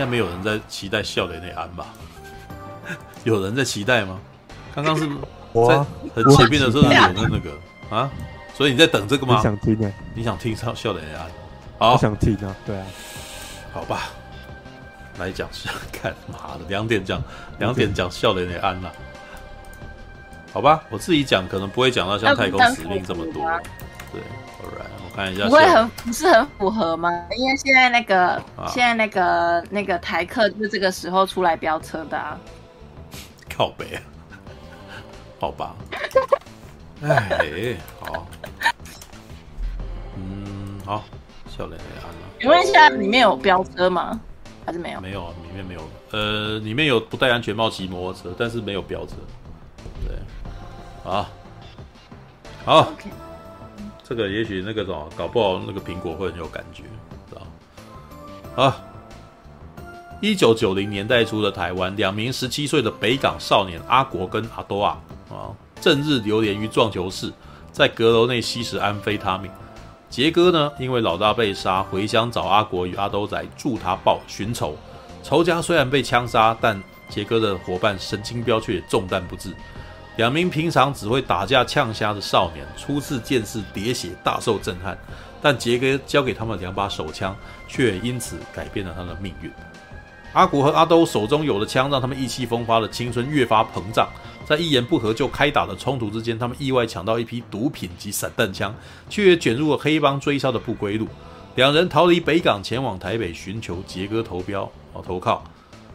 该没有人在期待笑脸内安吧？有人在期待吗？刚刚是在很前面的时候有人那个啊，所以你在等这个吗？你想听啊？你想听笑笑脸内安？好，想听啊，对啊，好吧，来讲是看妈的两点讲两点讲笑脸内安了，好吧，我自己讲可能不会讲到像太空使命这么多，对。看一下，不会很不是很符合吗？因为现在那个、啊、现在那个那个台客就是这个时候出来飙车的啊，靠北，好吧，哎，好，嗯，好，笑脸也安了。请问一下，里面有飙车吗？还是没有？没有，里面没有。呃，里面有不戴安全帽骑摩托车，但是没有飙车。对，好，好。Okay. 这个也许那个什么，搞不好那个苹果会很有感觉，知道啊，一九九零年代初的台湾，两名十七岁的北港少年阿国跟阿多啊啊，正日流连于撞球室，在阁楼内吸食安非他命。杰哥呢，因为老大被杀，回乡找阿国与阿兜仔助他报寻仇。仇家虽然被枪杀，但杰哥的伙伴神经镖却中弹不治。两名平常只会打架呛虾的少年，初次见识喋血，大受震撼。但杰哥交给他们两把手枪，却因此改变了他的命运。阿古和阿兜手中有了枪，让他们意气风发的青春越发膨胀。在一言不合就开打的冲突之间，他们意外抢到一批毒品及散弹枪，却也卷入了黑帮追杀的不归路。两人逃离北港，前往台北寻求杰哥投标哦投靠，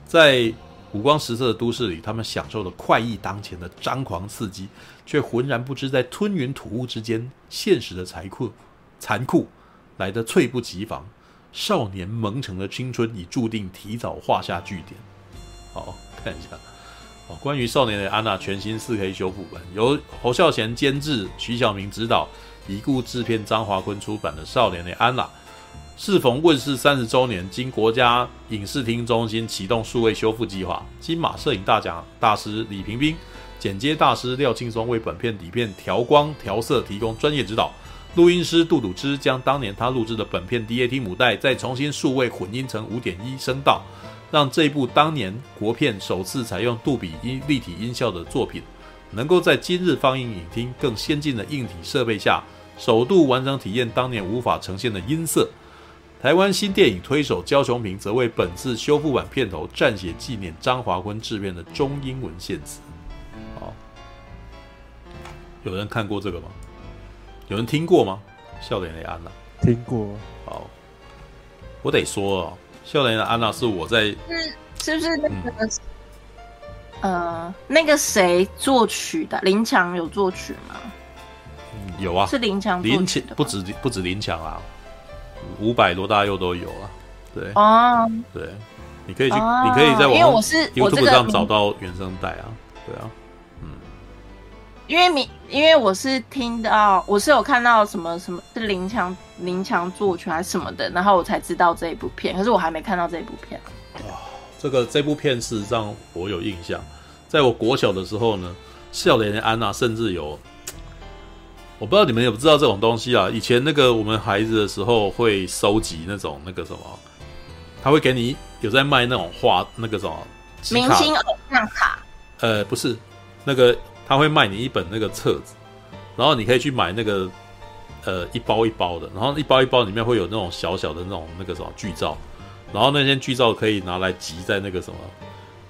在。五光十色的都市里，他们享受了快意当前的张狂刺激，却浑然不知在吞云吐雾之间，现实的残酷、残酷来得猝不及防。少年蒙尘的青春已注定提早画下句点。好，看一下，哦，关于《少年的安娜》全新四 K 修复版，由侯孝贤监制，徐晓明执导，已故制片张华坤出版的《少年的安娜》。适逢问世三十周年，经国家影视厅中心启动数位修复计划，金马摄影大奖大师李平冰、剪接大师廖庆松为本片底片调光调色提供专业指导。录音师杜笃之将当年他录制的本片 DAT 母带再重新数位混音成五点一声道，让这部当年国片首次采用杜比音立体音效的作品，能够在今日放映影厅更先进的硬体设备下，首度完整体验当年无法呈现的音色。台湾新电影推手焦雄平则为本次修复版片头撰写纪念张华坤制片的中英文献词。好，有人看过这个吗？有人听过吗？笑脸的安娜听过。好，我得说哦，笑脸的安娜是我在是是不是那个、嗯、呃那个谁作曲的？林强有作曲吗？嗯、有啊，是林强林强不止不止林强啊。五百罗大佑都有啊，对哦，对，你可以去，你可以在网，因为我是 YouTube 上找到原声带啊，对啊，嗯，因为你因为我是听到，我是有看到什么什么是林强林强作曲还是什么的，然后我才知道这一部片，可是我还没看到这一部片。哇，这个这部片事实上我有印象，在我国小的时候呢，笑脸的安娜甚至有。我不知道你们有不知道这种东西啊？以前那个我们孩子的时候会收集那种那个什么，他会给你有在卖那种画那个什么明星偶像卡。呃，不是，那个他会卖你一本那个册子，然后你可以去买那个呃一包一包的，然后一包一包里面会有那种小小的那种那个什么剧照，然后那些剧照可以拿来集在那个什么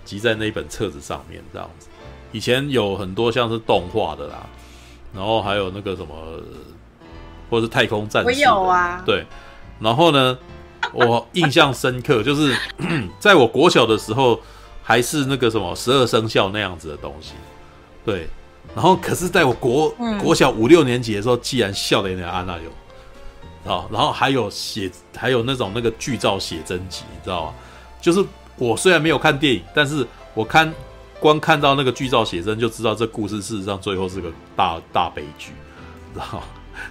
集在那一本册子上面这样子。以前有很多像是动画的啦。然后还有那个什么，或者是太空战士，我有啊。对，然后呢，我印象深刻，就是 在我国小的时候，还是那个什么十二生肖那样子的东西。对，然后可是在我国、嗯、国小五六年级的时候，既然笑脸的安娜有啊，然后还有写，还有那种那个剧照写真集，你知道吗？就是我虽然没有看电影，但是我看。光看到那个剧照写真，就知道这故事事实上最后是个大大悲剧，知道吗？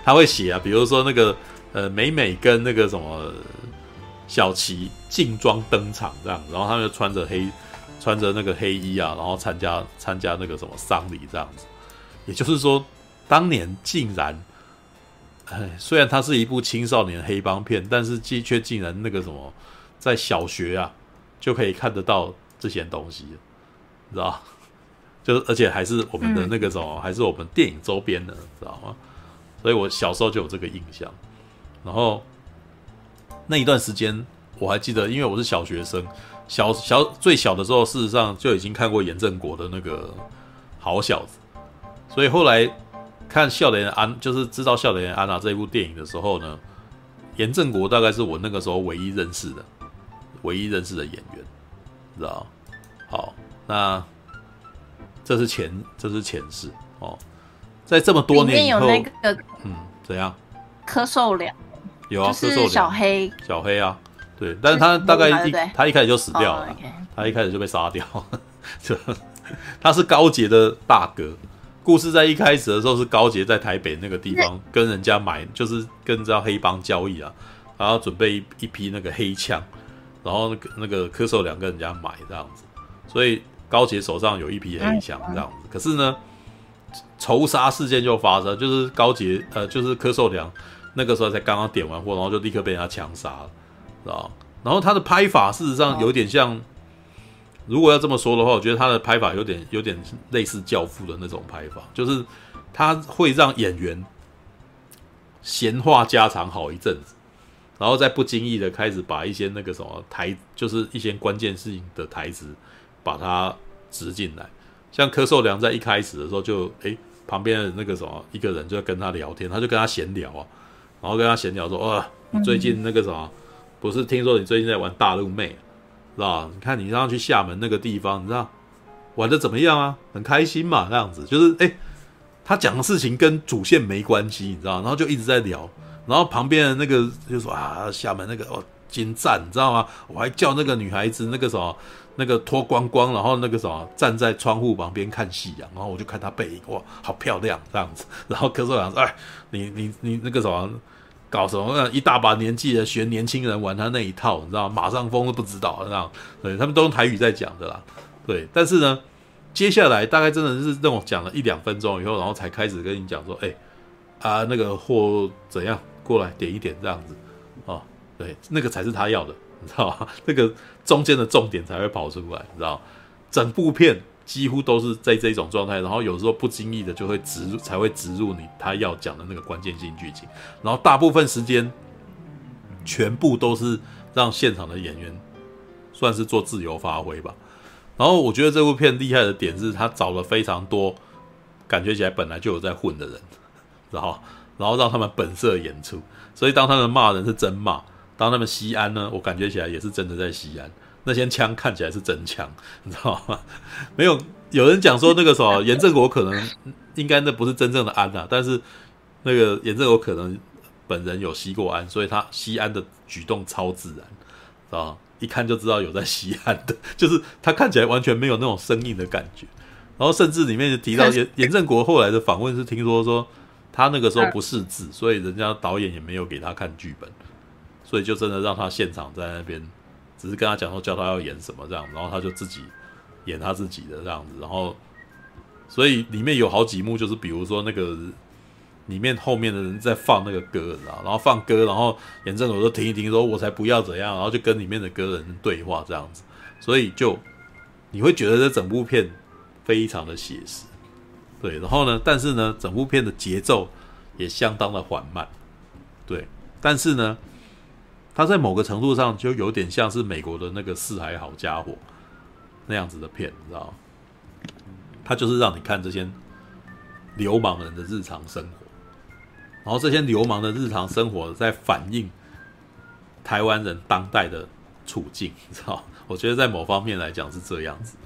他会写啊，比如说那个呃美美跟那个什么小琪劲装登场这样，然后他们就穿着黑穿着那个黑衣啊，然后参加参加那个什么丧礼这样子。也就是说，当年竟然，哎，虽然它是一部青少年黑帮片，但是却竟然那个什么，在小学啊。就可以看得到这些东西，知道？就是而且还是我们的那个什么，嗯、还是我们电影周边的，知道吗？所以我小时候就有这个印象。然后那一段时间我还记得，因为我是小学生，小小最小的时候，事实上就已经看过严正国的那个《好小子》，所以后来看《笑脸安》，就是知道《笑脸安娜》这一部电影的时候呢，严正国大概是我那个时候唯一认识的。唯一认识的演员，知道？好，那这是前，这是前世哦。在这么多年以后，里面有那个嗯，怎样？柯受良。有啊，柯受良。小黑，小黑啊，对，但是他大概一他一开始就死掉了，他一开始就被杀掉，就他是高杰的大哥。故事在一开始的时候是高杰在台北那个地方跟人家买，就是跟这黑帮交易啊，然后准备一一批那个黑枪。然后那个那个柯受良跟人家买这样子，所以高杰手上有一批黑枪这样子。可是呢，仇杀事件就发生，就是高杰呃，就是柯受良那个时候才刚刚点完货，然后就立刻被人家枪杀了，知道？然后他的拍法事实上有点像，如果要这么说的话，我觉得他的拍法有点有点类似教父的那种拍法，就是他会让演员闲话家常好一阵子。然后再不经意的开始把一些那个什么台，就是一些关键事情的台词，把它植进来。像柯受良在一开始的时候就，诶旁边的那个什么一个人就跟他聊天，他就跟他闲聊啊，然后跟他闲聊说，哇，你最近那个什么，不是听说你最近在玩大陆妹，是吧？你看你上去厦门那个地方，你知道玩的怎么样啊？很开心嘛，那样子，就是诶他讲的事情跟主线没关系，你知道，然后就一直在聊。然后旁边的那个就说啊，厦门那个哦，精湛，你知道吗？我还叫那个女孩子那个什么，那个脱光光，然后那个什么站在窗户旁边看夕阳，然后我就看他背影，哇，好漂亮这样子。然后柯受良说，哎，你你你那个什么，搞什么？一大把年纪的学年轻人玩他那一套，你知道吗？马上疯都不知道，这样对，他们都用台语在讲的啦。对，但是呢，接下来大概真的是那种讲了一两分钟以后，然后才开始跟你讲说，哎，啊那个货怎样？过来点一点这样子，哦，对，那个才是他要的，你知道吗？那个中间的重点才会跑出来，你知道？整部片几乎都是在这种状态，然后有时候不经意的就会植入，才会植入你他要讲的那个关键性剧情，然后大部分时间全部都是让现场的演员算是做自由发挥吧。然后我觉得这部片厉害的点是，他找了非常多感觉起来本来就有在混的人，然后。然后让他们本色演出，所以当他们骂人是真骂，当他们西安呢，我感觉起来也是真的在西安。那些枪看起来是真枪，你知道吗？没有有人讲说那个什么严正国可能应该那不是真正的安呐、啊，但是那个严正国可能本人有吸过安，所以他吸安的举动超自然，知道吗？一看就知道有在吸安的，就是他看起来完全没有那种生硬的感觉。然后甚至里面就提到严严正国后来的访问是听说说。他那个时候不识字，所以人家导演也没有给他看剧本，所以就真的让他现场在那边，只是跟他讲说叫他要演什么这样，然后他就自己演他自己的这样子，然后所以里面有好几幕就是比如说那个里面后面的人在放那个歌，知道，然后放歌，然后严正国就停一停，说我才不要怎样，然后就跟里面的歌人对话这样子，所以就你会觉得这整部片非常的写实。对，然后呢？但是呢，整部片的节奏也相当的缓慢。对，但是呢，它在某个程度上就有点像是美国的那个《四海好家伙》那样子的片，你知道吗？它就是让你看这些流氓人的日常生活，然后这些流氓的日常生活在反映台湾人当代的处境，你知道？我觉得在某方面来讲是这样子，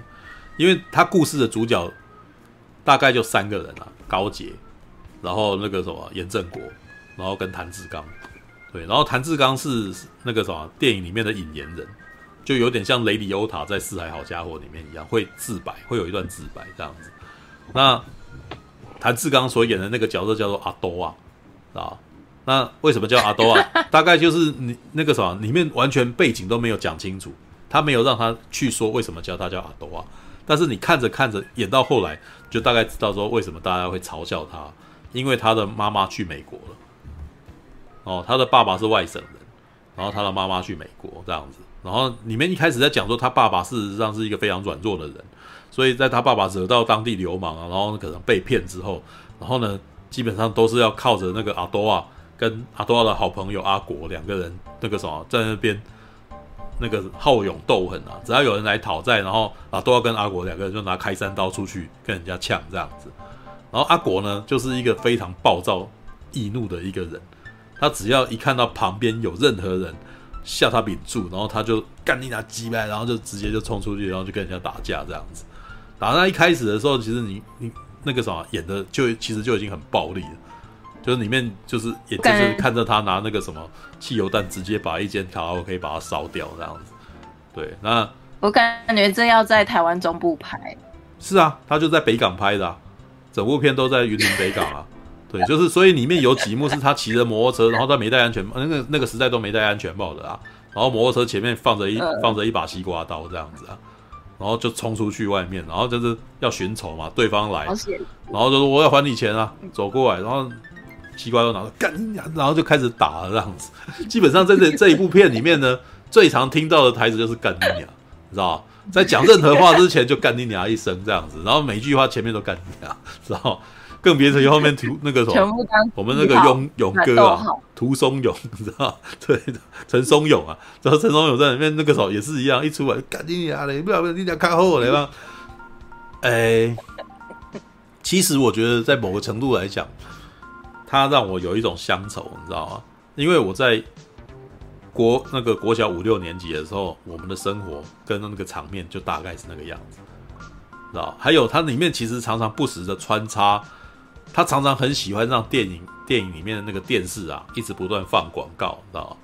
因为他故事的主角。大概就三个人了，高捷，然后那个什么严正国，然后跟谭志刚，对，然后谭志刚是那个什么电影里面的引言人，就有点像雷迪欧塔在《四海好家伙》里面一样，会自白，会有一段自白这样子。那谭志刚所演的那个角色叫做阿多啊，啊，那为什么叫阿多啊？大概就是你那个什么里面完全背景都没有讲清楚，他没有让他去说为什么叫他叫阿多啊。但是你看着看着演到后来，就大概知道说为什么大家会嘲笑他，因为他的妈妈去美国了。哦，他的爸爸是外省人，然后他的妈妈去美国这样子，然后里面一开始在讲说他爸爸事实上是一个非常软弱的人，所以在他爸爸惹到当地流氓啊，然后可能被骗之后，然后呢，基本上都是要靠着那个阿多啊跟阿多亚的好朋友阿果两个人那个什么在那边那个好勇斗狠啊，只要有人来讨债，然后阿多亚跟阿果两个人就拿开山刀出去跟人家呛这样子，然后阿果呢就是一个非常暴躁易怒的一个人，他只要一看到旁边有任何人。吓他屏住，然后他就干你那鸡掰，然后就直接就冲出去，然后就跟人家打架这样子。打那一开始的时候，其实你你那个什么演的就其实就已经很暴力了，就是里面就是也就是看着他拿那个什么汽油弹直接把一间卡拉 OK 可以把它烧掉这样子。对，那我感觉这要在台湾中部拍。是啊，他就在北港拍的啊，整部片都在云林北港啊。对，就是所以里面有几幕是他骑着摩托车，然后他没戴安全帽，那个那个时代都没戴安全帽的啊。然后摩托车前面放着一放着一把西瓜刀这样子啊，然后就冲出去外面，然后就是要寻仇嘛，对方来，然后就说我要还你钱啊，走过来，然后西瓜刀拿着干你娘，然后就开始打了这样子。基本上在这这一部片里面呢，最常听到的台词就是干你娘，你知道吧？在讲任何话之前就干你娘一声这样子，然后每句话前面都干你娘，知道。更别提后面涂那个什么，我们那个勇勇哥啊，涂松勇，你知道？对，陈松勇啊，然后陈松勇在里面那个时候也是一样，一出来赶紧啊你，不要不要，你俩看后我来吧。哎，其实我觉得在某个程度来讲，他让我有一种乡愁，你知道吗？因为我在国那个国小五六年级的时候，我们的生活跟那个场面就大概是那个样子，知道？还有它里面其实常常不时的穿插。他常常很喜欢让电影电影里面的那个电视啊，一直不断放广告，知道？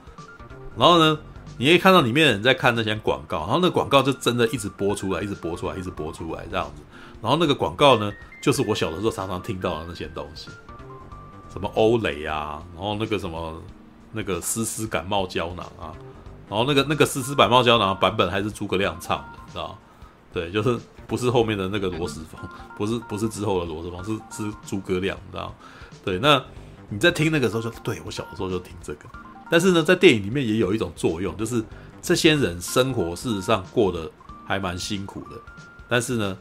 然后呢，你可以看到里面的人在看那些广告，然后那广告就真的一直播出来，一直播出来，一直播出来这样子。然后那个广告呢，就是我小的时候常常听到的那些东西，什么欧蕾啊，然后那个什么那个丝丝感冒胶囊啊，然后那个那个丝丝感冒胶囊版本还是诸葛亮唱的，知道？对，就是。不是后面的那个罗时丰，不是不是之后的罗时丰，是是诸葛亮，你知道？对，那你在听那个时候就对，我小的时候就听这个，但是呢，在电影里面也有一种作用，就是这些人生活事实上过得还蛮辛苦的，但是呢，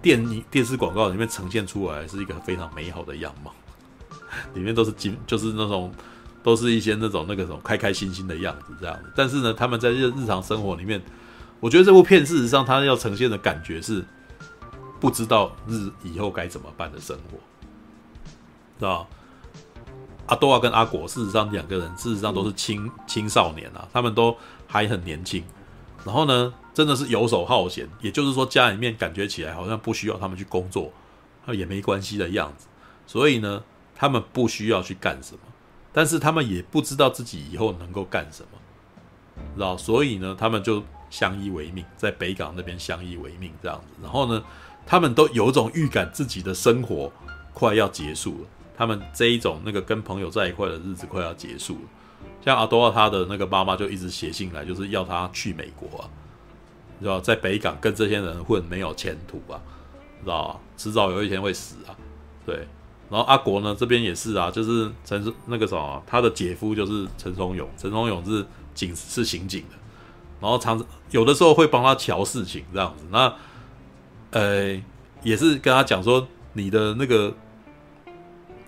电影电视广告里面呈现出来是一个非常美好的样貌，里面都是金，就是那种都是一些那种那个什么开开心心的样子这样子，但是呢，他们在日日常生活里面。我觉得这部片事实上，它要呈现的感觉是不知道日以后该怎么办的生活，知道阿多亚跟阿果事实上两个人事实上都是青青少年啊，他们都还很年轻，然后呢，真的是游手好闲，也就是说家里面感觉起来好像不需要他们去工作，也没关系的样子，所以呢，他们不需要去干什么，但是他们也不知道自己以后能够干什么，知道，所以呢，他们就。相依为命，在北港那边相依为命这样子，然后呢，他们都有种预感，自己的生活快要结束了。他们这一种那个跟朋友在一块的日子快要结束了。像阿多他的那个妈妈就一直写信来，就是要他去美国啊，知道在北港跟这些人混没有前途啊，知道吧？迟早有一天会死啊。对，然后阿国呢这边也是啊，就是陈那个什么，他的姐夫就是陈松勇，陈松勇是警是刑警的。然后常有的时候会帮他瞧事情这样子，那呃也是跟他讲说，你的那个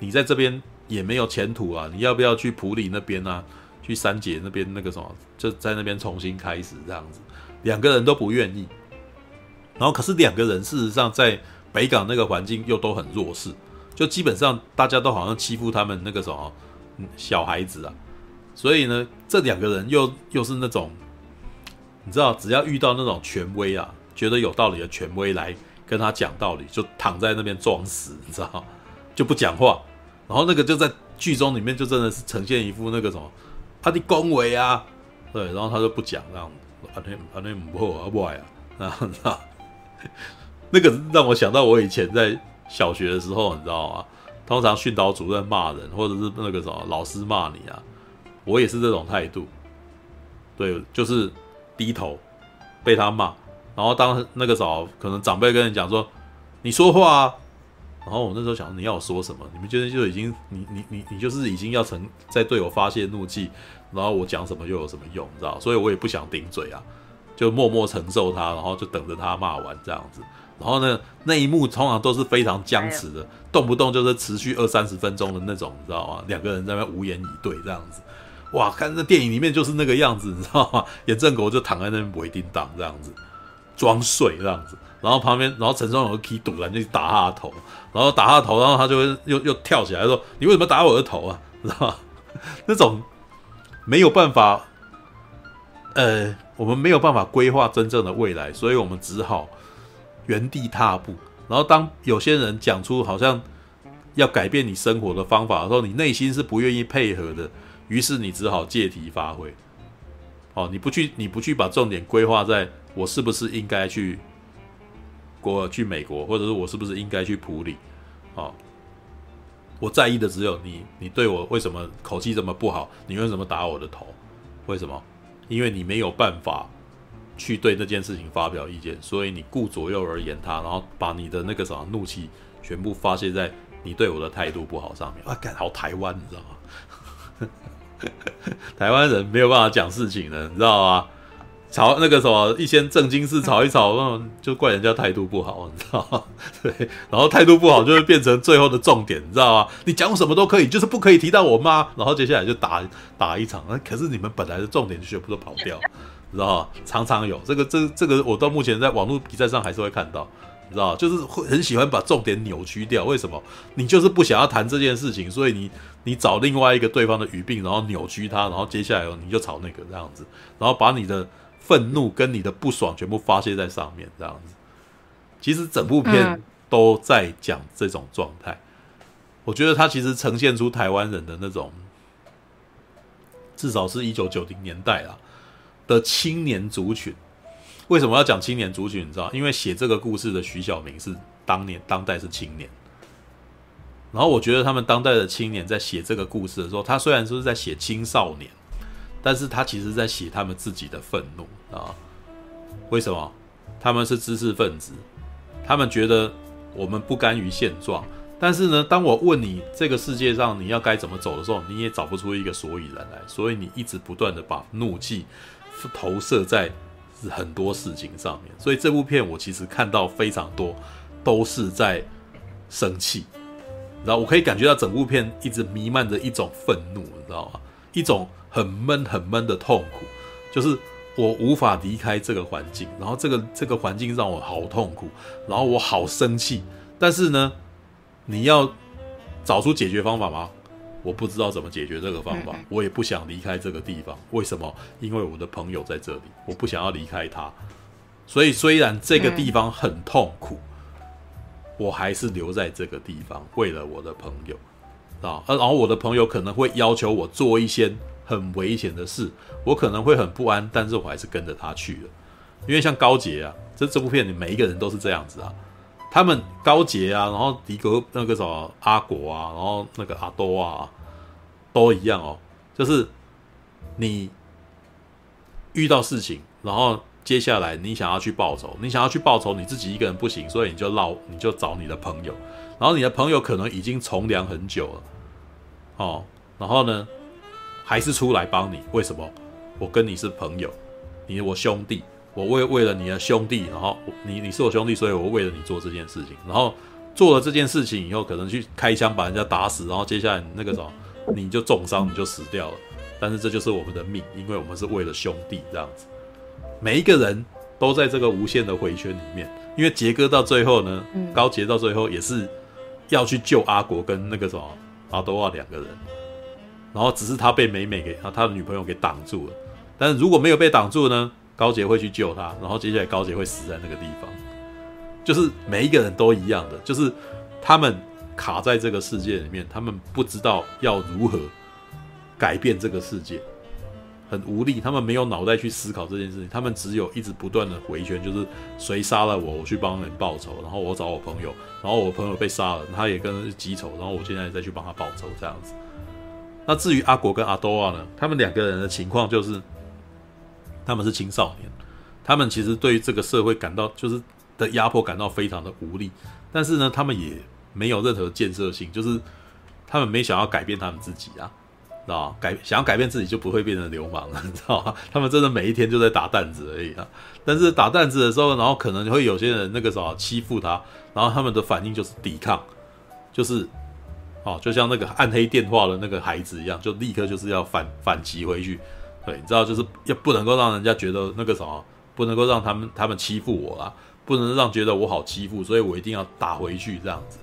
你在这边也没有前途啊，你要不要去普里那边啊？去三姐那边那个什么，就在那边重新开始这样子。两个人都不愿意，然后可是两个人事实上在北港那个环境又都很弱势，就基本上大家都好像欺负他们那个什么小孩子啊，所以呢，这两个人又又是那种。你知道，只要遇到那种权威啊，觉得有道理的权威来跟他讲道理，就躺在那边装死，你知道，就不讲话。然后那个就在剧中里面就真的是呈现一副那个什么，他的恭维啊，对，然后他就不讲，这样，阿内阿内姆破阿外啊，然后那那个让我想到我以前在小学的时候，你知道吗？通常训导主任骂人，或者是那个什么老师骂你啊，我也是这种态度，对，就是。低头被他骂，然后当那个时候可能长辈跟你讲说：“你说话啊，然后我那时候想，你要我说什么？你们觉得就已经，你你你你就是已经要成在对我发泄怒气，然后我讲什么又有什么用，你知道？所以我也不想顶嘴啊，就默默承受他，然后就等着他骂完这样子。然后呢，那一幕通常都是非常僵持的，动不动就是持续二三十分钟的那种，你知道吗？两个人在那边无言以对这样子。哇，看那电影里面就是那个样子，你知道吗？严正国就躺在那边不一定当这样子，装睡这样子。然后旁边，然后陈松勇就起赌了，就打他的头，然后打他的头，然后他就会又又跳起来说：“你为什么打我的头啊？” 知道吗？那种没有办法，呃，我们没有办法规划真正的未来，所以我们只好原地踏步。然后当有些人讲出好像要改变你生活的方法的时候，你内心是不愿意配合的。于是你只好借题发挥，哦，你不去，你不去把重点规划在我是不是应该去国去美国，或者是我是不是应该去普里，哦，我在意的只有你，你对我为什么口气这么不好？你为什么打我的头？为什么？因为你没有办法去对这件事情发表意见，所以你顾左右而言他，然后把你的那个什么怒气全部发泄在你对我的态度不好上面啊！干好台湾，你知道吗？台湾人没有办法讲事情的，你知道吗？吵那个什么一些正经事吵一吵，那就怪人家态度不好，你知道吗？对，然后态度不好就会变成最后的重点，你知道吗？你讲什么都可以，就是不可以提到我妈，然后接下来就打打一场。那可是你们本来的重点就全部都跑掉，你知道吗？常常有这个这这个，我到目前在网络比赛上还是会看到。你知道，就是会很喜欢把重点扭曲掉。为什么？你就是不想要谈这件事情，所以你你找另外一个对方的语病，然后扭曲它，然后接下来你就吵那个这样子，然后把你的愤怒跟你的不爽全部发泄在上面这样子。其实整部片都在讲这种状态。我觉得它其实呈现出台湾人的那种，至少是一九九零年代啊的青年族群。为什么要讲青年族群？你知道，因为写这个故事的徐小明是当年当代是青年，然后我觉得他们当代的青年在写这个故事的时候，他虽然说是在写青少年，但是他其实在写他们自己的愤怒啊。为什么？他们是知识分子，他们觉得我们不甘于现状，但是呢，当我问你这个世界上你要该怎么走的时候，你也找不出一个所以然来，所以你一直不断的把怒气投射在。是很多事情上面，所以这部片我其实看到非常多都是在生气，然后我可以感觉到整部片一直弥漫着一种愤怒，你知道吗？一种很闷很闷的痛苦，就是我无法离开这个环境，然后这个这个环境让我好痛苦，然后我好生气，但是呢，你要找出解决方法吗？我不知道怎么解决这个方法，我也不想离开这个地方。为什么？因为我的朋友在这里，我不想要离开他。所以虽然这个地方很痛苦，我还是留在这个地方，为了我的朋友啊。然后我的朋友可能会要求我做一些很危险的事，我可能会很不安，但是我还是跟着他去了。因为像高捷啊，这这部片里每一个人都是这样子啊。他们高杰啊，然后迪格那个什么阿国啊，然后那个阿多啊，都一样哦。就是你遇到事情，然后接下来你想要去报仇，你想要去报仇，你自己一个人不行，所以你就绕，你就找你的朋友。然后你的朋友可能已经从良很久了，哦，然后呢，还是出来帮你。为什么？我跟你是朋友，你是我兄弟。我为为了你的兄弟，然后你你是我兄弟，所以我为了你做这件事情，然后做了这件事情以后，可能去开枪把人家打死，然后接下来那个什么，你就重伤，你就死掉了。但是这就是我们的命，因为我们是为了兄弟这样子。每一个人都在这个无限的回圈里面，因为杰哥到最后呢，高杰到最后也是要去救阿国跟那个什么阿多瓦两个人，然后只是他被美美给他他的女朋友给挡住了，但是如果没有被挡住呢？高杰会去救他，然后接下来高杰会死在那个地方，就是每一个人都一样的，就是他们卡在这个世界里面，他们不知道要如何改变这个世界，很无力，他们没有脑袋去思考这件事情，他们只有一直不断的回旋，就是谁杀了我，我去帮人报仇，然后我找我朋友，然后我朋友被杀了，他也跟记仇，然后我现在再去帮他报仇这样子。那至于阿国跟阿多瓦呢，他们两个人的情况就是。他们是青少年，他们其实对于这个社会感到就是的压迫感到非常的无力，但是呢，他们也没有任何建设性，就是他们没想要改变他们自己啊，知道改想要改变自己就不会变成流氓了，你知道吗？他们真的每一天就在打弹子而已啊。但是打弹子的时候，然后可能会有些人那个什么欺负他，然后他们的反应就是抵抗，就是哦，就像那个暗黑电话的那个孩子一样，就立刻就是要反反击回去。对，你知道，就是要不能够让人家觉得那个什么，不能够让他们他们欺负我啦，不能让觉得我好欺负，所以我一定要打回去这样子。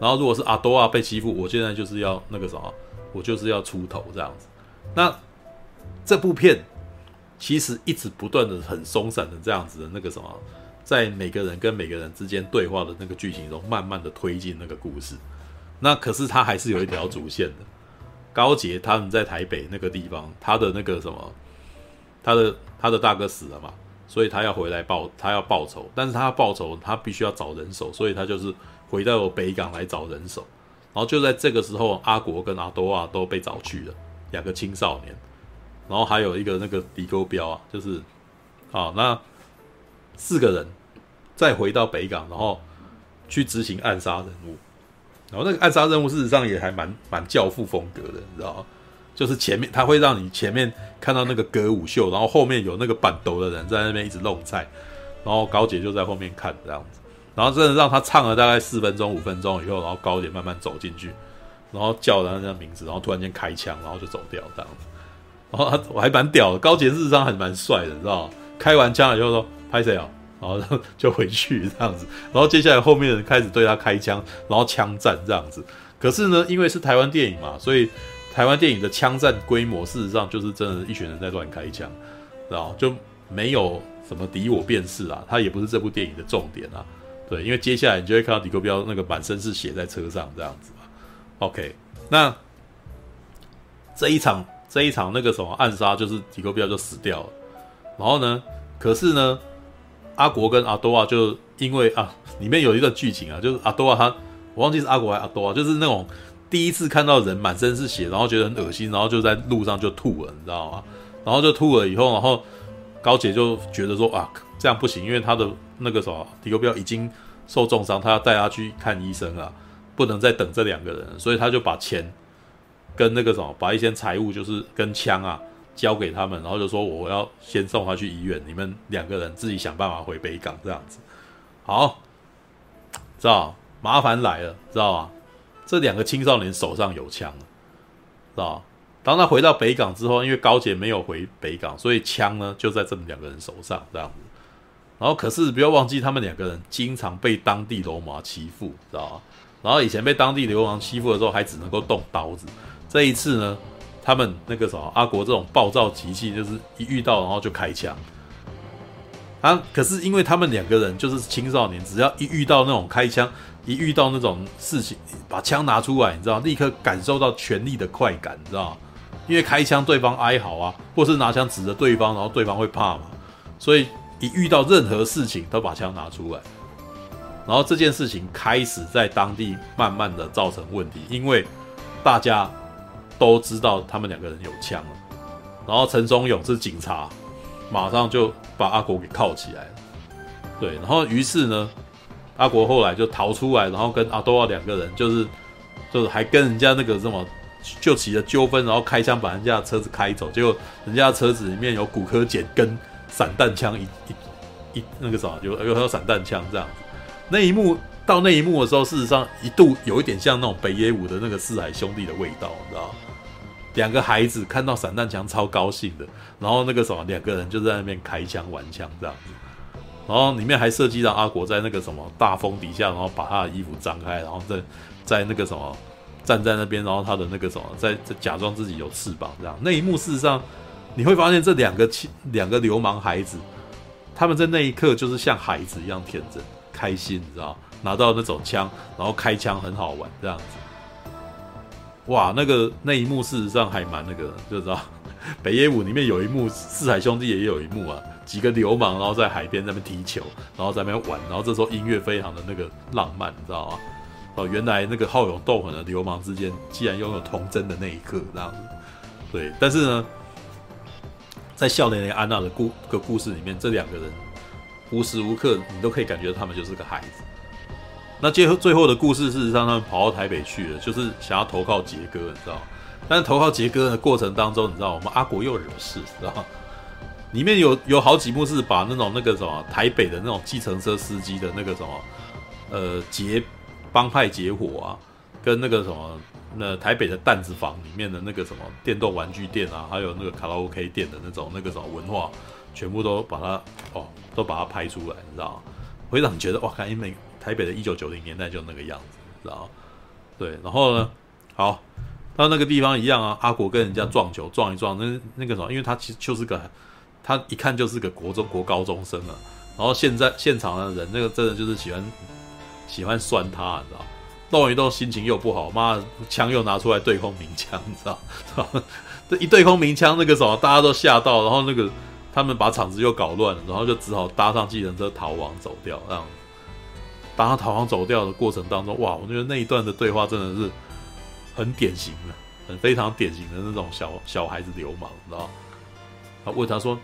然后如果是阿多啊被欺负，我现在就是要那个什么，我就是要出头这样子。那这部片其实一直不断的很松散的这样子的那个什么，在每个人跟每个人之间对话的那个剧情中，慢慢的推进那个故事。那可是他还是有一条主线的。高杰他们在台北那个地方，他的那个什么，他的他的大哥死了嘛，所以他要回来报，他要报仇，但是他报仇，他必须要找人手，所以他就是回到北港来找人手。然后就在这个时候，阿国跟阿多啊都被找去了，两个青少年，然后还有一个那个迪沟标啊，就是啊，那四个人再回到北港，然后去执行暗杀任务。然后那个暗杀任务事实上也还蛮蛮教父风格的，你知道？就是前面他会让你前面看到那个歌舞秀，然后后面有那个板斗的人在那边一直弄菜，然后高捷就在后面看这样子，然后真的让他唱了大概四分钟五分钟以后，然后高捷慢慢走进去，然后叫了他的名字，然后突然间开枪，然后就走掉这样子。然后他我还蛮屌的，高杰事实上还蛮帅的，你知道？开完枪了以后说拍谁啊？然后就回去这样子，然后接下来后面的人开始对他开枪，然后枪战这样子。可是呢，因为是台湾电影嘛，所以台湾电影的枪战规模事实上就是真的，一群人在乱开枪，然后就没有什么敌我辨识啊。他也不是这部电影的重点啊。对，因为接下来你就会看到迪戈彪那个满身是血在车上这样子嘛。OK，那这一场这一场那个什么暗杀，就是迪戈彪就死掉了。然后呢，可是呢。阿国跟阿多瓦就因为啊，里面有一个剧情啊，就是阿多瓦他，我忘记是阿国还是阿多瓦，就是那种第一次看到人满身是血，然后觉得很恶心，然后就在路上就吐了，你知道吗？然后就吐了以后，然后高姐就觉得说啊，这样不行，因为他的那个什么迪戈彪已经受重伤，他要带他去看医生啊，不能再等这两个人，所以他就把钱跟那个什么，把一些财物，就是跟枪啊。交给他们，然后就说我要先送他去医院，你们两个人自己想办法回北港这样子。好，知道麻烦来了，知道吗？这两个青少年手上有枪，知道？当他回到北港之后，因为高杰没有回北港，所以枪呢就在这么两个人手上这样子。然后可是不要忘记，他们两个人经常被当地流氓欺负，知道吧？然后以前被当地流氓欺负的时候，还只能够动刀子。这一次呢？他们那个什么阿国这种暴躁脾气，就是一遇到然后就开枪。啊，可是因为他们两个人就是青少年，只要一遇到那种开枪，一遇到那种事情，把枪拿出来，你知道，立刻感受到权力的快感，你知道？因为开枪对方哀嚎啊，或是拿枪指着对方，然后对方会怕嘛，所以一遇到任何事情都把枪拿出来，然后这件事情开始在当地慢慢的造成问题，因为大家。都知道他们两个人有枪了，然后陈松勇是警察，马上就把阿国给铐起来了。对，然后于是呢，阿国后来就逃出来，然后跟阿多瓦两个人就是就是还跟人家那个什么就起了纠纷，然后开枪把人家的车子开走，结果人家车子里面有骨科剪跟散弹枪一一一那个什么，有有有散弹枪这样子。那一幕到那一幕的时候，事实上一度有一点像那种北野武的那个四海兄弟的味道，你知道吗？两个孩子看到散弹枪超高兴的，然后那个什么，两个人就在那边开枪玩枪这样子，然后里面还设计到阿国在那个什么大风底下，然后把他的衣服张开，然后在在那个什么站在那边，然后他的那个什么在在假装自己有翅膀这样。那一幕事实上你会发现这两个两个流氓孩子，他们在那一刻就是像孩子一样天真开心，你知道拿到那种枪，然后开枪很好玩这样子。哇，那个那一幕事实上还蛮那个，就知道 北野武里面有一幕，四海兄弟也有一幕啊，几个流氓然后在海边那边踢球，然后在那边玩，然后这时候音乐非常的那个浪漫，你知道吗？哦，原来那个好勇斗狠的流氓之间，竟然拥有童真的那一刻，这样子。对，但是呢，在少年的安娜的故个故事里面，这两个人无时无刻你都可以感觉他们就是个孩子，那最后最后的故事，事实上他们跑到台北去了，就是想要投靠杰哥，你知道？但是投靠杰哥的过程当中，你知道我们阿国又惹事，知道？里面有有好几幕是把那种那个什么台北的那种计程车司机的那个什么呃结帮派结伙啊，跟那个什么那台北的弹子房里面的那个什么电动玩具店啊，还有那个卡拉 OK 店的那种那个什么文化，全部都把它哦都把它拍出来，你知道？会让你觉得哇，看因为台北的一九九零年代就那个样子，知道？对，然后呢，好到那个地方一样啊，阿国跟人家撞球撞一撞，那那个什么，因为他其实就是个。他一看就是个国中国高中生啊，然后现在现场的人那个真的就是喜欢喜欢酸他，你知道？动一动心情又不好，妈枪又拿出来对空鸣枪，你知道？这一对空鸣枪那个什么，大家都吓到，然后那个他们把场子又搞乱了，然后就只好搭上计程车逃亡走掉。这样，当他逃亡走掉的过程当中，哇，我觉得那一段的对话真的是很典型的，很非常典型的那种小小孩子流氓，你知道？他问他说。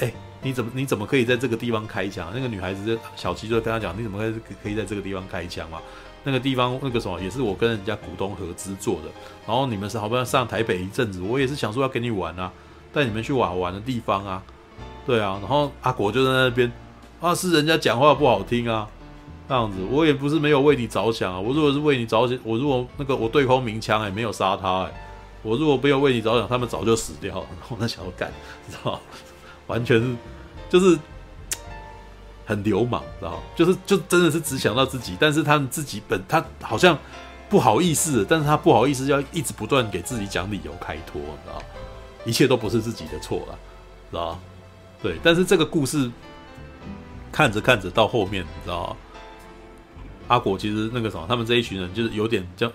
哎、你怎么你怎么可以在这个地方开枪？那个女孩子小七就跟他讲，你怎么可以可以在这个地方开枪嘛？那个地方那个什么也是我跟人家股东合资做的。然后你们是好不容易上台北一阵子，我也是想说要跟你玩啊，带你们去玩玩的地方啊，对啊。然后阿国就在那边啊，是人家讲话不好听啊，这样子。我也不是没有为你着想啊，我如果是为你着想，我如果那个我对空鸣枪也没有杀他哎、我如果没有为你着想，他们早就死掉了。然后那小干，你知道？完全是，就是很流氓，知道？就是就真的是只想到自己，但是他们自己本他好像不好意思，但是他不好意思要一直不断给自己讲理由开脱，知道？一切都不是自己的错了，知道？对，但是这个故事看着看着到后面，你知道吗？阿国其实那个什么，他们这一群人就是有点这样。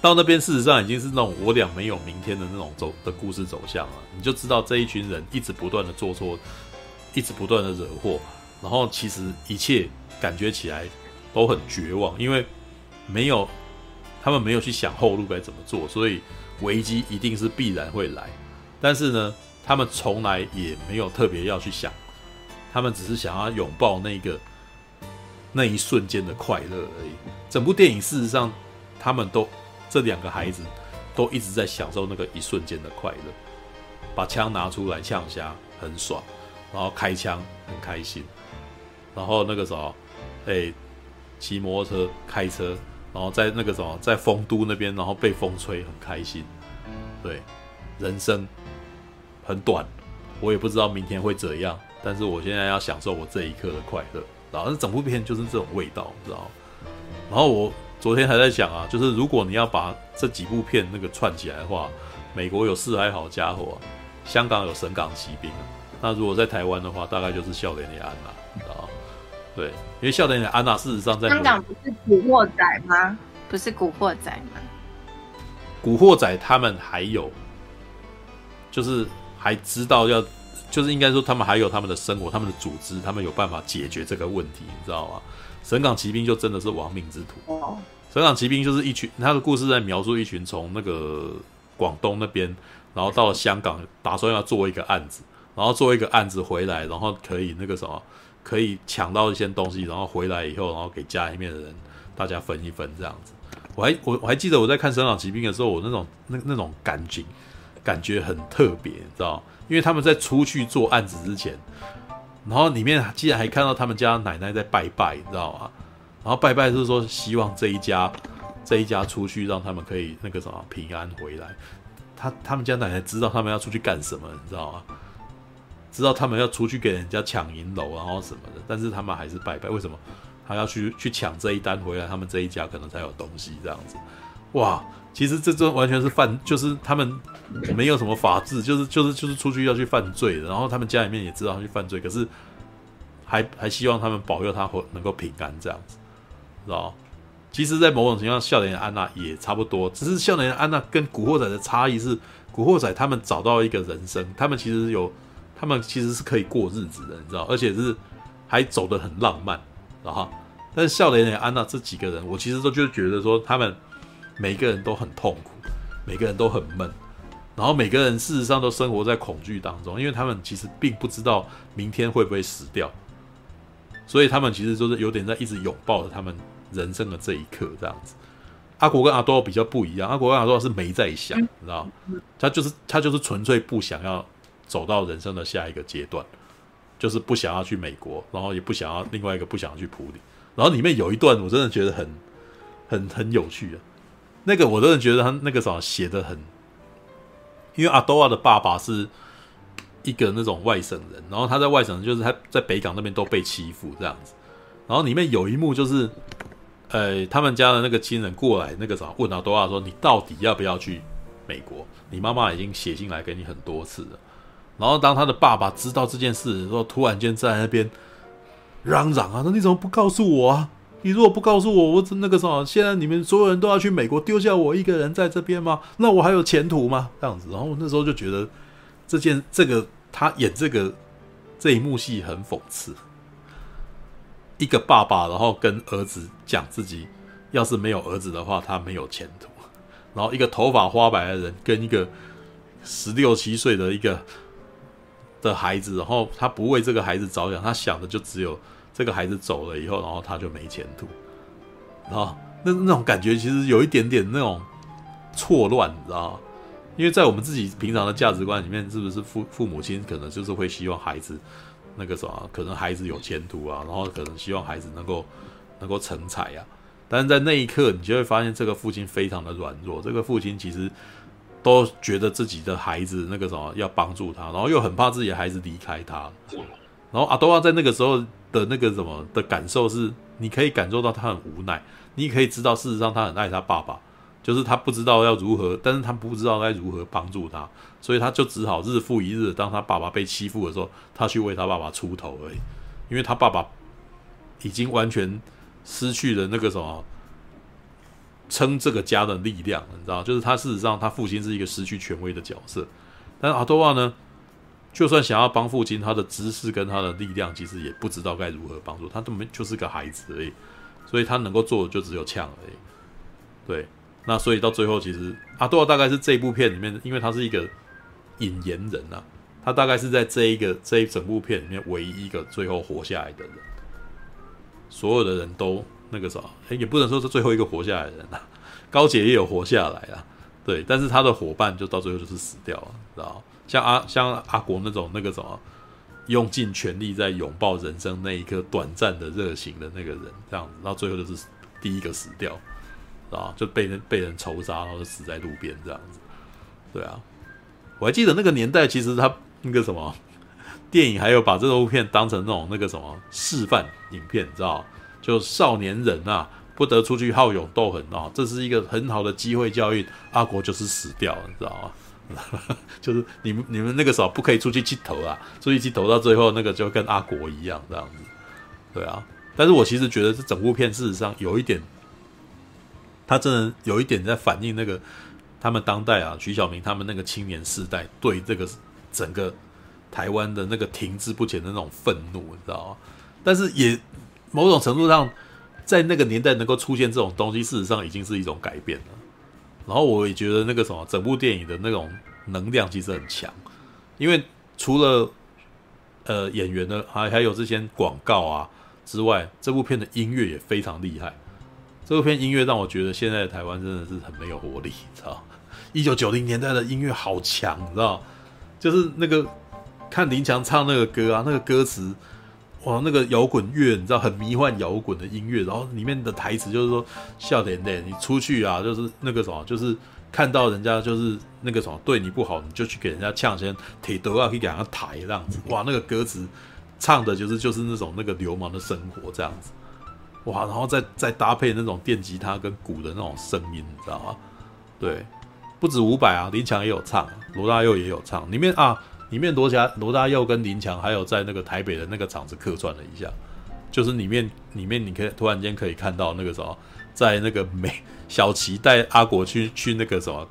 到那边，事实上已经是那种我俩没有明天的那种走的故事走向了。你就知道这一群人一直不断的做错，一直不断的惹祸，然后其实一切感觉起来都很绝望，因为没有他们没有去想后路该怎么做，所以危机一定是必然会来。但是呢，他们从来也没有特别要去想，他们只是想要拥抱那个那一瞬间的快乐而已。整部电影事实上他们都。这两个孩子都一直在享受那个一瞬间的快乐，把枪拿出来呛虾很爽，然后开枪很开心，然后那个什么，哎，骑摩托车开车，然后在那个什么，在丰都那边，然后被风吹很开心。对，人生很短，我也不知道明天会怎样，但是我现在要享受我这一刻的快乐。然后整部片就是这种味道，知道吗？然后我。昨天还在想啊，就是如果你要把这几部片那个串起来的话，美国有四海好家伙，香港有神港奇兵，那如果在台湾的话，大概就是笑脸的安娜啊，对，因为笑脸的安娜事实上在香港不是古惑仔吗？不是古惑仔吗？古惑仔他们还有，就是还知道要，就是应该说他们还有他们的生活，他们的组织，他们有办法解决这个问题，你知道吗？神港骑兵就真的是亡命之徒。哦神港骑兵就是一群，他的故事在描述一群从那个广东那边，然后到了香港，打算要做一个案子，然后做一个案子回来，然后可以那个什么，可以抢到一些东西，然后回来以后，然后给家里面的人大家分一分这样子。我还我我还记得我在看神港骑兵的时候，我那种那那种感情感觉很特别，你知道，因为他们在出去做案子之前。然后里面竟然还看到他们家奶奶在拜拜，你知道吗？然后拜拜是说希望这一家这一家出去，让他们可以那个什么平安回来。他他们家奶奶知道他们要出去干什么，你知道吗？知道他们要出去给人家抢银楼，然后什么的，但是他们还是拜拜。为什么？他要去去抢这一单回来，他们这一家可能才有东西这样子。哇！其实这这完全是犯，就是他们没有什么法治，就是就是就是出去要去犯罪的。然后他们家里面也知道他去犯罪，可是还还希望他们保佑他能够平安这样子，知道？其实，在某种情况下，笑脸安娜也差不多，只是笑脸安娜跟古惑仔的差异是，古惑仔他们找到一个人生，他们其实有，他们其实是可以过日子的，你知道？而且是还走得很浪漫，然后，但是笑脸安娜这几个人，我其实都就觉得说他们。每个人都很痛苦，每个人都很闷，然后每个人事实上都生活在恐惧当中，因为他们其实并不知道明天会不会死掉，所以他们其实就是有点在一直拥抱着他们人生的这一刻这样子。阿国跟阿多比较不一样，阿国跟阿多是没在想，你知道，他就是他就是纯粹不想要走到人生的下一个阶段，就是不想要去美国，然后也不想要另外一个不想要去普里。然后里面有一段我真的觉得很很很有趣啊，那个我真的觉得他那个什么写的很，因为阿多瓦的爸爸是一个那种外省人，然后他在外省就是他在北港那边都被欺负这样子，然后里面有一幕就是。呃，他们家的那个亲人过来，那个啥问阿多瓦说：“你到底要不要去美国？你妈妈已经写信来给你很多次了。”然后当他的爸爸知道这件事的时候，突然间在那边嚷嚷啊：“说你怎么不告诉我啊？你如果不告诉我，我那个什么，现在你们所有人都要去美国，丢下我一个人在这边吗？那我还有前途吗？”这样子，然后那时候就觉得这件这个他演这个这一幕戏很讽刺。一个爸爸，然后跟儿子讲自己，要是没有儿子的话，他没有前途。然后一个头发花白的人跟一个十六七岁的一个的孩子，然后他不为这个孩子着想，他想的就只有这个孩子走了以后，然后他就没前途。然后那那种感觉其实有一点点那种错乱，你知道吗？因为在我们自己平常的价值观里面，是不是父父母亲可能就是会希望孩子。那个什么，可能孩子有前途啊，然后可能希望孩子能够能够成才啊，但是在那一刻，你就会发现这个父亲非常的软弱。这个父亲其实都觉得自己的孩子那个什么要帮助他，然后又很怕自己的孩子离开他。然后阿多瓦在那个时候的那个什么的感受是，你可以感受到他很无奈，你可以知道事实上他很爱他爸爸。就是他不知道要如何，但是他不知道该如何帮助他，所以他就只好日复一日。当他爸爸被欺负的时候，他去为他爸爸出头而已。因为他爸爸已经完全失去了那个什么撑这个家的力量，你知道？就是他事实上，他父亲是一个失去权威的角色。但阿多瓦呢，就算想要帮父亲，他的知识跟他的力量，其实也不知道该如何帮助他。根本就是个孩子而已，所以他能够做的就只有呛而已。对。那所以到最后，其实阿多大概是这部片里面，因为他是一个引言人呐、啊，他大概是在这一个这一整部片里面唯一一个最后活下来的人。所有的人都那个啥，也不能说是最后一个活下来的人啊，高捷也有活下来啊，对，但是他的伙伴就到最后就是死掉了，知道像阿像阿国那种那个什么，用尽全力在拥抱人生那一刻短暂的热情的那个人，这样子，到最后就是第一个死掉。啊，就被人被人仇杀，然后死在路边这样子。对啊，我还记得那个年代，其实他那个什么电影，还有把这部片当成那种那个什么示范影片，你知道？就少年人啊，不得出去好勇斗狠啊，这是一个很好的机会教育。阿国就是死掉了，你知道吗？就是你们你们那个时候不可以出去剃头啊，出去剃头到最后那个就跟阿国一样这样子。对啊，但是我其实觉得这整部片事实上有一点。他真的有一点在反映那个他们当代啊，徐小明他们那个青年世代对这个整个台湾的那个停滞不前的那种愤怒，你知道吗？但是也某种程度上，在那个年代能够出现这种东西，事实上已经是一种改变了。然后我也觉得那个什么，整部电影的那种能量其实很强，因为除了呃演员的还还有这些广告啊之外，这部片的音乐也非常厉害。这部片音乐让我觉得现在台湾真的是很没有活力，你知道？一九九零年代的音乐好强，你知道？就是那个看林强唱那个歌啊，那个歌词，哇，那个摇滚乐，你知道，很迷幻摇滚的音乐，然后里面的台词就是说，笑点点，你出去啊，就是那个什么，就是看到人家就是那个什么对你不好，你就去给人家呛先，铁头啊，可以给人家抬这样子，哇，那个歌词唱的就是就是那种那个流氓的生活这样子。哇，然后再再搭配那种电吉他跟鼓的那种声音，你知道吗？对，不止伍佰啊，林强也有唱，罗大佑也有唱。里面啊，里面罗家罗大佑跟林强还有在那个台北的那个场子客串了一下，就是里面里面你可以突然间可以看到那个什么，在那个美小琪带阿国去去那个什么，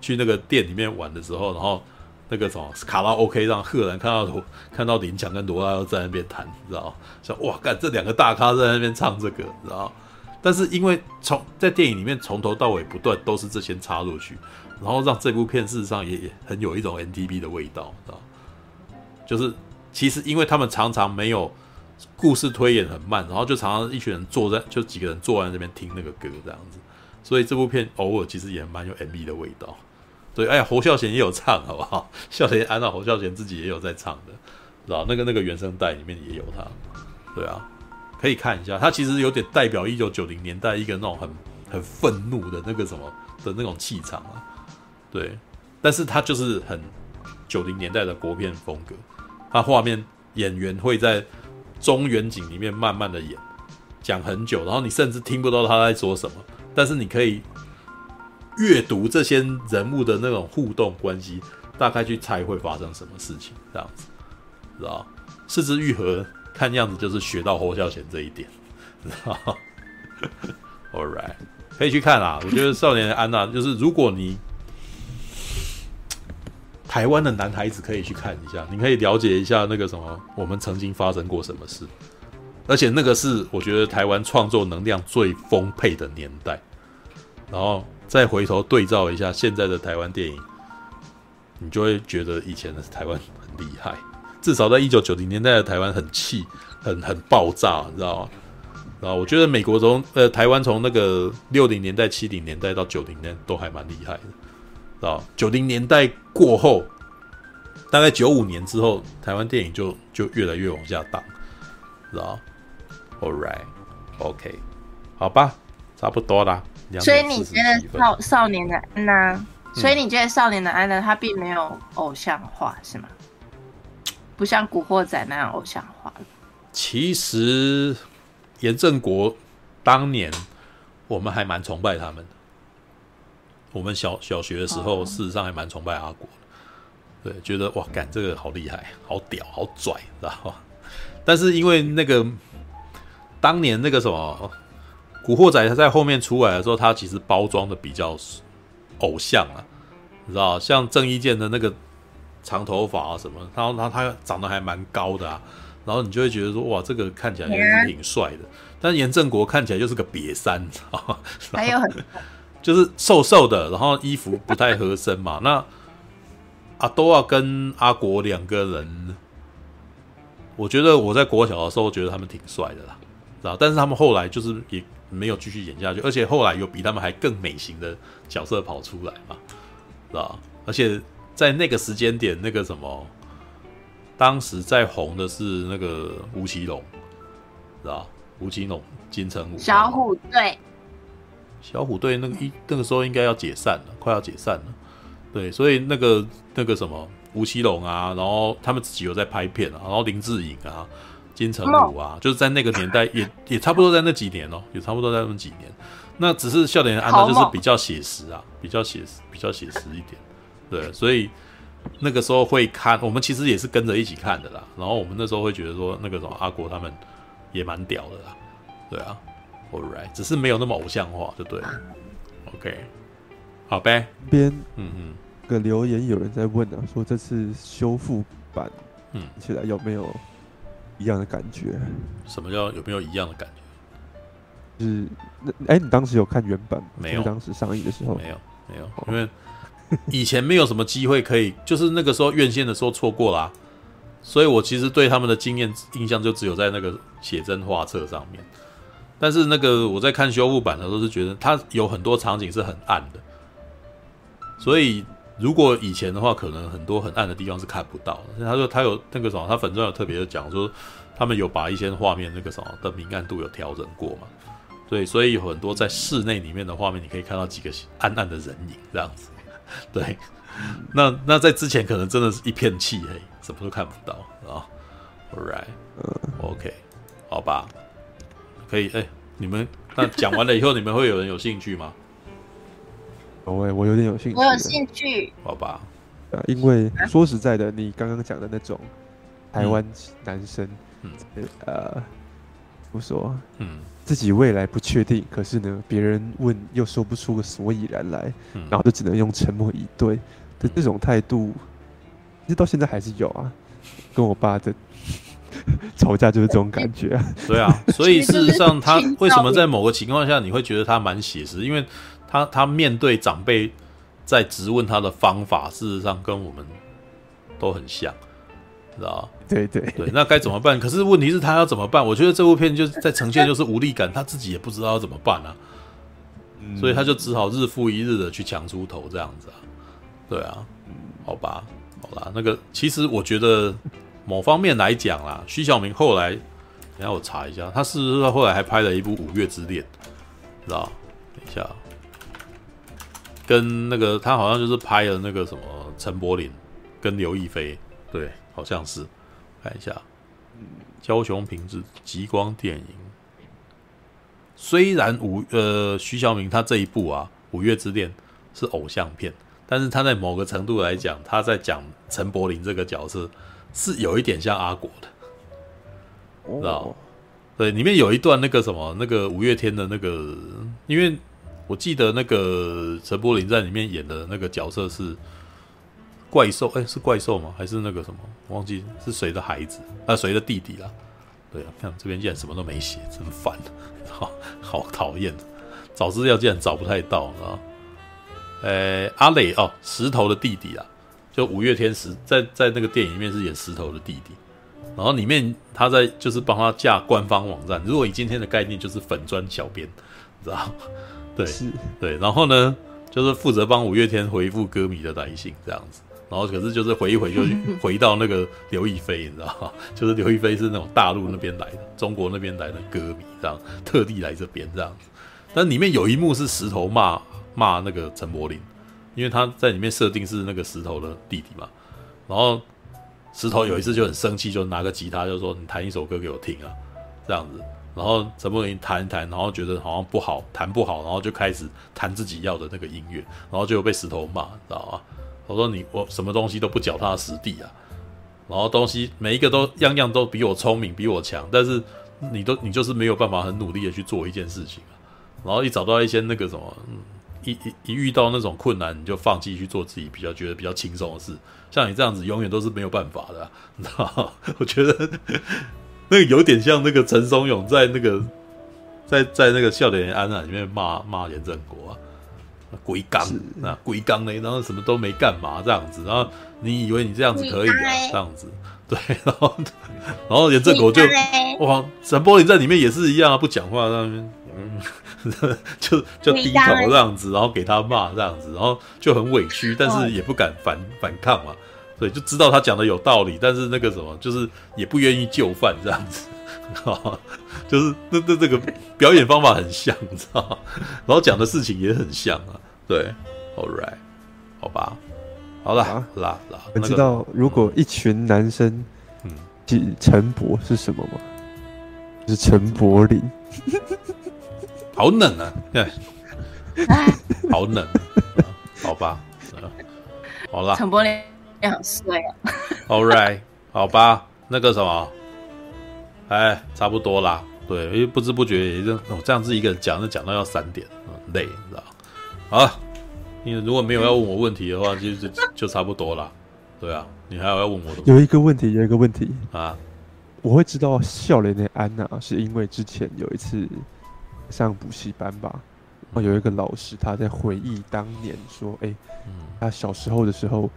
去那个店里面玩的时候，然后。那个什么卡拉 OK 让赫然看到看到林强跟罗大佑在那边弹，你知道？说哇，干这两个大咖在那边唱这个，你知道？但是因为从在电影里面从头到尾不断都是这些插入去，然后让这部片事实上也也很有一种 NTV 的味道，知道吗？就是其实因为他们常常没有故事推演很慢，然后就常常一群人坐在，就几个人坐在那边听那个歌这样子。所以这部片偶尔其实也蛮有 MV 的味道。对，哎，侯孝贤也有唱，好不好？孝贤按照侯孝贤自己也有在唱的，知道那个那个原声带里面也有他。对啊，可以看一下，他其实有点代表一九九零年代一个那种很很愤怒的那个什么的那种气场啊。对，但是他就是很九零年代的国片风格，他画面演员会在中远景里面慢慢的演，讲很久，然后你甚至听不到他在说什么，但是你可以阅读这些人物的那种互动关系，大概去猜会发生什么事情，这样子，知道？四肢愈合看样子就是学到侯孝贤这一点，知道？All right，可以去看啦。我觉得少年安娜就是如果你。台湾的男孩子可以去看一下，你可以了解一下那个什么，我们曾经发生过什么事，而且那个是我觉得台湾创作能量最丰沛的年代，然后再回头对照一下现在的台湾电影，你就会觉得以前的台湾很厉害，至少在一九九零年代的台湾很气，很很爆炸，你知道吗？然后我觉得美国从呃台湾从那个六零年代、七零年代到九零年都还蛮厉害的。啊，九零年代过后，大概九五年之后，台湾电影就就越来越往下档，知道？All right，OK，好吧，差不多啦。所以你觉得少少年的安娜，所以你觉得少年的安娜她并没有偶像化是吗？不像古惑仔那样偶像化。其实严正国当年我们还蛮崇拜他们的。我们小小学的时候，事实上还蛮崇拜阿国的，对，觉得哇，干这个好厉害，好屌，好拽，知道吧？但是因为那个当年那个什么《古惑仔》，他在后面出来的时候，他其实包装的比较偶像啊，你知道，像郑伊健的那个长头发啊什么，然后他他长得还蛮高的啊，然后你就会觉得说，哇，这个看起来也是挺帅的。但严正国看起来就是个瘪三，知道吗？还有很。就是瘦瘦的，然后衣服不太合身嘛。那阿多啊跟阿国两个人，我觉得我在国小的时候觉得他们挺帅的啦，知道？但是他们后来就是也没有继续演下去，而且后来有比他们还更美型的角色跑出来嘛，知道？而且在那个时间点，那个什么，当时在红的是那个吴奇隆，知道？吴奇隆、金城武、小虎队。小虎队那个一那个时候应该要解散了，快要解散了，对，所以那个那个什么吴奇隆啊，然后他们自己有在拍片啊，然后林志颖啊、金城武啊，就是在那个年代也也差不多在那几年哦，也差不多在那几年。那只是笑点安娜就是比较写实啊，比较写实，比较写实一点，对，所以那个时候会看，我们其实也是跟着一起看的啦。然后我们那时候会觉得说，那个什么阿国他们也蛮屌的啦，对啊。Alright，只是没有那么偶像化，就对了。OK，好呗。边嗯嗯，个留言有人在问啊，说这次修复版嗯起来有没有一样的感觉？什么叫有没有一样的感觉？就是那哎、欸，你当时有看原版吗？没有，当时上映的时候没有没有，因为以前没有什么机会可以，就是那个时候院线的时候错过啦、啊，所以我其实对他们的经验印象就只有在那个写真画册上面。但是那个我在看修复版的时候是觉得它有很多场景是很暗的，所以如果以前的话，可能很多很暗的地方是看不到的。他说他有那个什么，他粉专有特别的讲说，他们有把一些画面那个什么的明暗度有调整过嘛，对，所以有很多在室内里面的画面，你可以看到几个暗暗的人影这样子。对，那那在之前可能真的是一片漆黑，什么都看不到啊。All right，OK，好吧。可以，哎、欸，你们那讲完了以后，你们会有人有兴趣吗？哦，我有点有兴趣，我有兴趣，好吧？啊，因为说实在的，你刚刚讲的那种台湾男生，嗯，呃，不说，嗯，自己未来不确定，可是呢，别人问又说不出个所以然来，嗯、然后就只能用沉默以对的这种态度，其实到现在还是有啊，跟我爸的。吵架就是这种感觉啊，对啊，所以事实上，他为什么在某个情况下你会觉得他蛮写实？因为他他面对长辈在质问他的方法，事实上跟我们都很像，知道对对对，那该怎么办？可是问题是，他要怎么办？我觉得这部片就是在呈现就是无力感，他自己也不知道要怎么办啊，嗯、所以他就只好日复一日的去强出头这样子啊。对啊，好吧，好啦，那个其实我觉得某方面来讲啦，徐晓明后来，等下我查一下，他是不是后来还拍了一部《五月之恋》，知道？等一下，跟那个他好像就是拍了那个什么陈柏霖跟刘亦菲，对。好像是，看一下，焦雄平之极光电影。虽然五呃徐小明他这一部啊《五月之恋》是偶像片，但是他在某个程度来讲，他在讲陈柏霖这个角色是有一点像阿国的，知道、哦、对，里面有一段那个什么那个五月天的那个，因为我记得那个陈柏霖在里面演的那个角色是。怪兽，哎、欸，是怪兽吗？还是那个什么？忘记是谁的孩子？啊，谁的弟弟啦？对啊，看这边竟然什么都没写，真烦，好好讨厌。找资料竟然找不太到，啊。呃、欸，阿磊哦，石头的弟弟啊，就五月天石在在那个电影里面是演石头的弟弟，然后里面他在就是帮他架官方网站。如果以今天的概念，就是粉砖小编，知道？对，是，对，然后呢，就是负责帮五月天回复歌迷的来信，这样子。然后可是就是回一回就 回到那个刘亦菲，你知道吗？就是刘亦菲是那种大陆那边来的，中国那边来的歌迷，这样特地来这边这样子。但里面有一幕是石头骂骂那个陈柏霖，因为他在里面设定是那个石头的弟弟嘛。然后石头有一次就很生气，就拿个吉他就说：“你弹一首歌给我听啊。”这样子。然后陈柏霖弹一弹，然后觉得好像不好，弹不好，然后就开始弹自己要的那个音乐，然后就被石头骂，知道吗？我说你我什么东西都不脚踏实地啊，然后东西每一个都样样都比我聪明比我强，但是你都你就是没有办法很努力的去做一件事情啊，然后一找到一些那个什么，一一一遇到那种困难你就放弃去做自己比较觉得比较轻松的事，像你这样子永远都是没有办法的，啊，你知道？我觉得那个有点像那个陈松勇在那个在在那个笑脸安啊里面骂骂严正国啊。龟缸啊，龟缸呢，然后什么都没干嘛这样子，然后你以为你这样子可以啊？这样子，对，然后然后严正国就哇，陈柏霖在里面也是一样啊，不讲话在那边，嗯，就就低头这样子，然后给他骂这样子，然后就很委屈，但是也不敢反 反抗嘛，对，就知道他讲的有道理，但是那个什么，就是也不愿意就范这样子，就是那那这个表演方法很像，你知道，然后讲的事情也很像啊。对，All right，好吧，好了，好啦啦。你知道如果一群男生，嗯，陈柏是什么吗？是陈柏霖，好冷啊！对，好冷，好吧，好了，陈柏霖也好帅啊。All right，好吧，那个什么，哎，差不多啦。对，因为不知不觉也就我这样子一个人讲，就讲到要三点，累，你知道。好，你如果没有要问我问题的话，就就就差不多了。对啊，你还有要问我的？有一个问题，有一个问题啊，我会知道笑脸的安娜是因为之前有一次上补习班吧，然后有一个老师他在回忆当年说，哎、欸，他小时候的时候，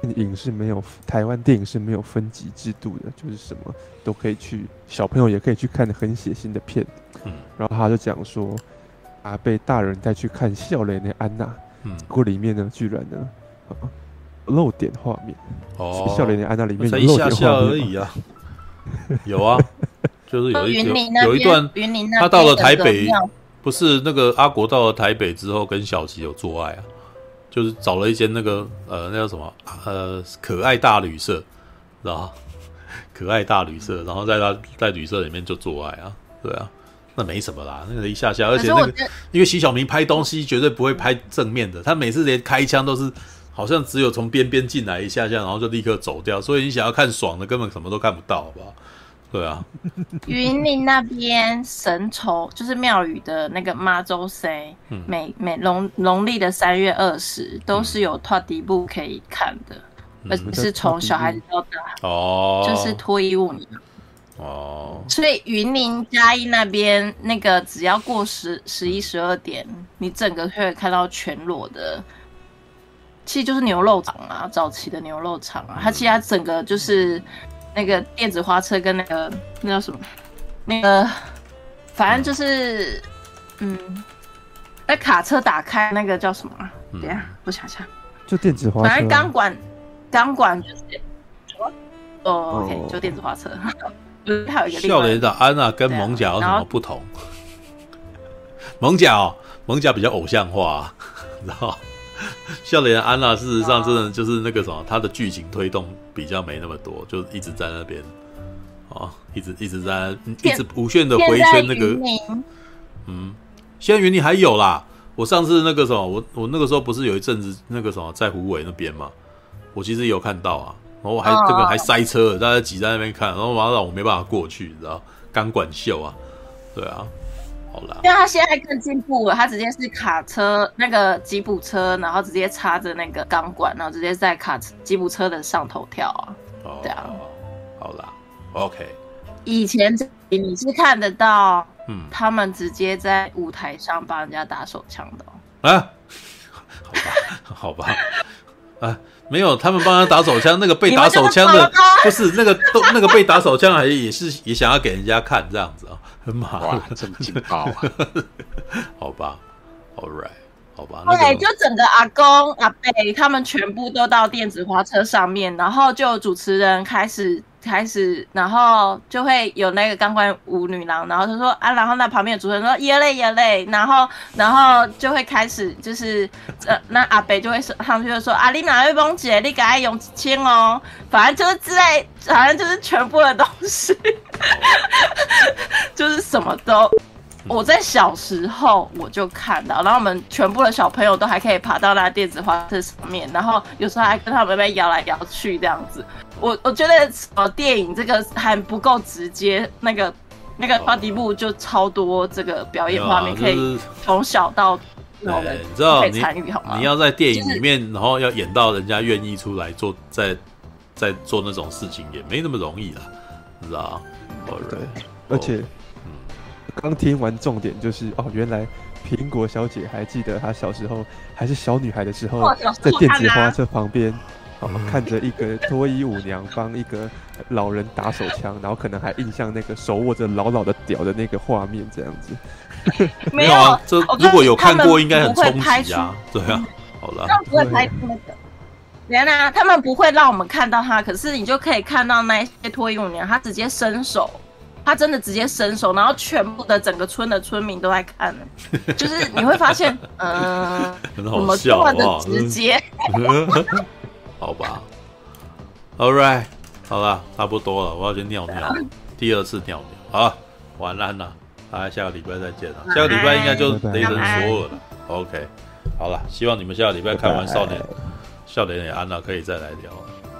电影是没有台湾电影是没有分级制度的，就是什么都可以去，小朋友也可以去看很血腥的片。嗯，然后他就讲说。啊！被大人带去看笑脸的安娜，嗯，不过里面呢，居然呢，啊、露点画面。哦，笑脸的安娜里面有露点画面一下下而已啊，有啊，就是有一有有一段，他到了台北，不是那个阿国到了台北之后，跟小琪有做爱啊，就是找了一间那个呃，那叫什么呃，可爱大旅社，知道 可爱大旅社，然后在他在旅社里面就做爱啊，对啊。那没什么啦，那个一下下，而且那个因为徐小明拍东西绝对不会拍正面的，他每次连开枪都是好像只有从边边进来一下下，然后就立刻走掉，所以你想要看爽的，根本什么都看不到，好不好？对啊。云林那边神筹就是庙宇的那个妈祖赛，每每农农历的三月二十都是有脱底部可以看的，而且是从小孩子到大哦，就是脱衣舞。哦，所以云林嘉义那边那个只要过十十一十二点，你整个可以看到全裸的，其实就是牛肉场啊，早期的牛肉场啊，它其实它整个就是那个电子花车跟那个那叫什么？那个反正就是嗯，那卡车打开那个叫什么？等下我想想，就电子花车。反正钢管钢管就是哦，OK，就电子花车。还有一个笑脸的安娜跟蒙甲有什么不同？蒙甲哦，蒙甲比较偶像化，然后 笑脸安娜事实上真的就是那个什么，他的剧情推动比较没那么多，就一直在那边哦，一直一直在一直无限的回圈那个。嗯，现在云林还有啦。我上次那个什么，我我那个时候不是有一阵子那个什么在虎尾那边嘛，我其实有看到啊。然后还这个还塞车，大家挤在那边看，然后马上我没办法过去，你知道？钢管秀啊，对啊，因为他现在更进步了，他直接是卡车那个吉普车，然后直接插着那个钢管，然后直接在卡吉普车的上头跳啊。哦，对啊，好啦，OK。以前你是看得到，嗯，他们直接在舞台上帮人家打手枪的哦。啊，好吧，好吧，啊。没有，他们帮他打手枪，那个被打手枪的不是那个都 那个被打手枪，还也是也想要给人家看这样子啊，很麻烦，这么劲爆啊！好吧，All right，好吧。对，就整个阿公阿伯他们全部都到电子花车上面，然后就主持人开始。开始，然后就会有那个钢管舞女郎，然后他说啊，然后那旁边的主持人说耶嘞耶嘞，然后然后就会开始就是呃，那阿北就会说上去就说啊，你哪位公姐，你赶快用钱哦，反正就是在，反正就是全部的东西，就是什么都。我在小时候我就看到，然后我们全部的小朋友都还可以爬到那电子花车上面，然后有时候还跟他们被摇来摇去这样子。我我觉得呃电影这个还不够直接，那个那个花迪布就超多这个表演画面，可以从小到老的你知道参与好吗？你要在电影里面，就是、然后要演到人家愿意出来做，在在做那种事情也没那么容易了，你知道对，而且。刚听完重点就是哦，原来苹果小姐还记得她小时候还是小女孩的时候，在电子花车旁边哦，看着一个脱衣舞娘帮一个老人打手枪，然后可能还印象那个手握着老老的屌的那个画面这样子。没有啊，这如果有看过，应该很冲击啊。对啊，好了，不会拍出那个。原来他们不会让我们看到他，可是你就可以看到那些脱衣舞娘，她直接伸手。他真的直接伸手，然后全部的整个村的村民都在看，就是你会发现，嗯、呃，很好笑么的直接，好吧，All right，好了，差不多了，我要去尿尿，第二次尿尿，好，晚安了，大家下个礼拜再见了，下个礼拜应该就雷神索尔了，OK，好了，希望你们下个礼拜看完少年笑脸也安了，可以再来聊，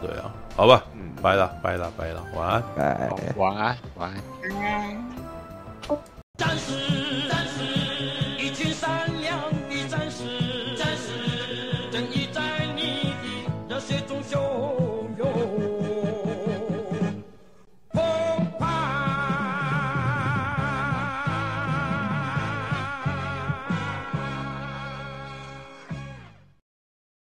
对啊，好吧。拜了，拜了，拜了，晚安，拜，晚安，晚安。晚安，战士，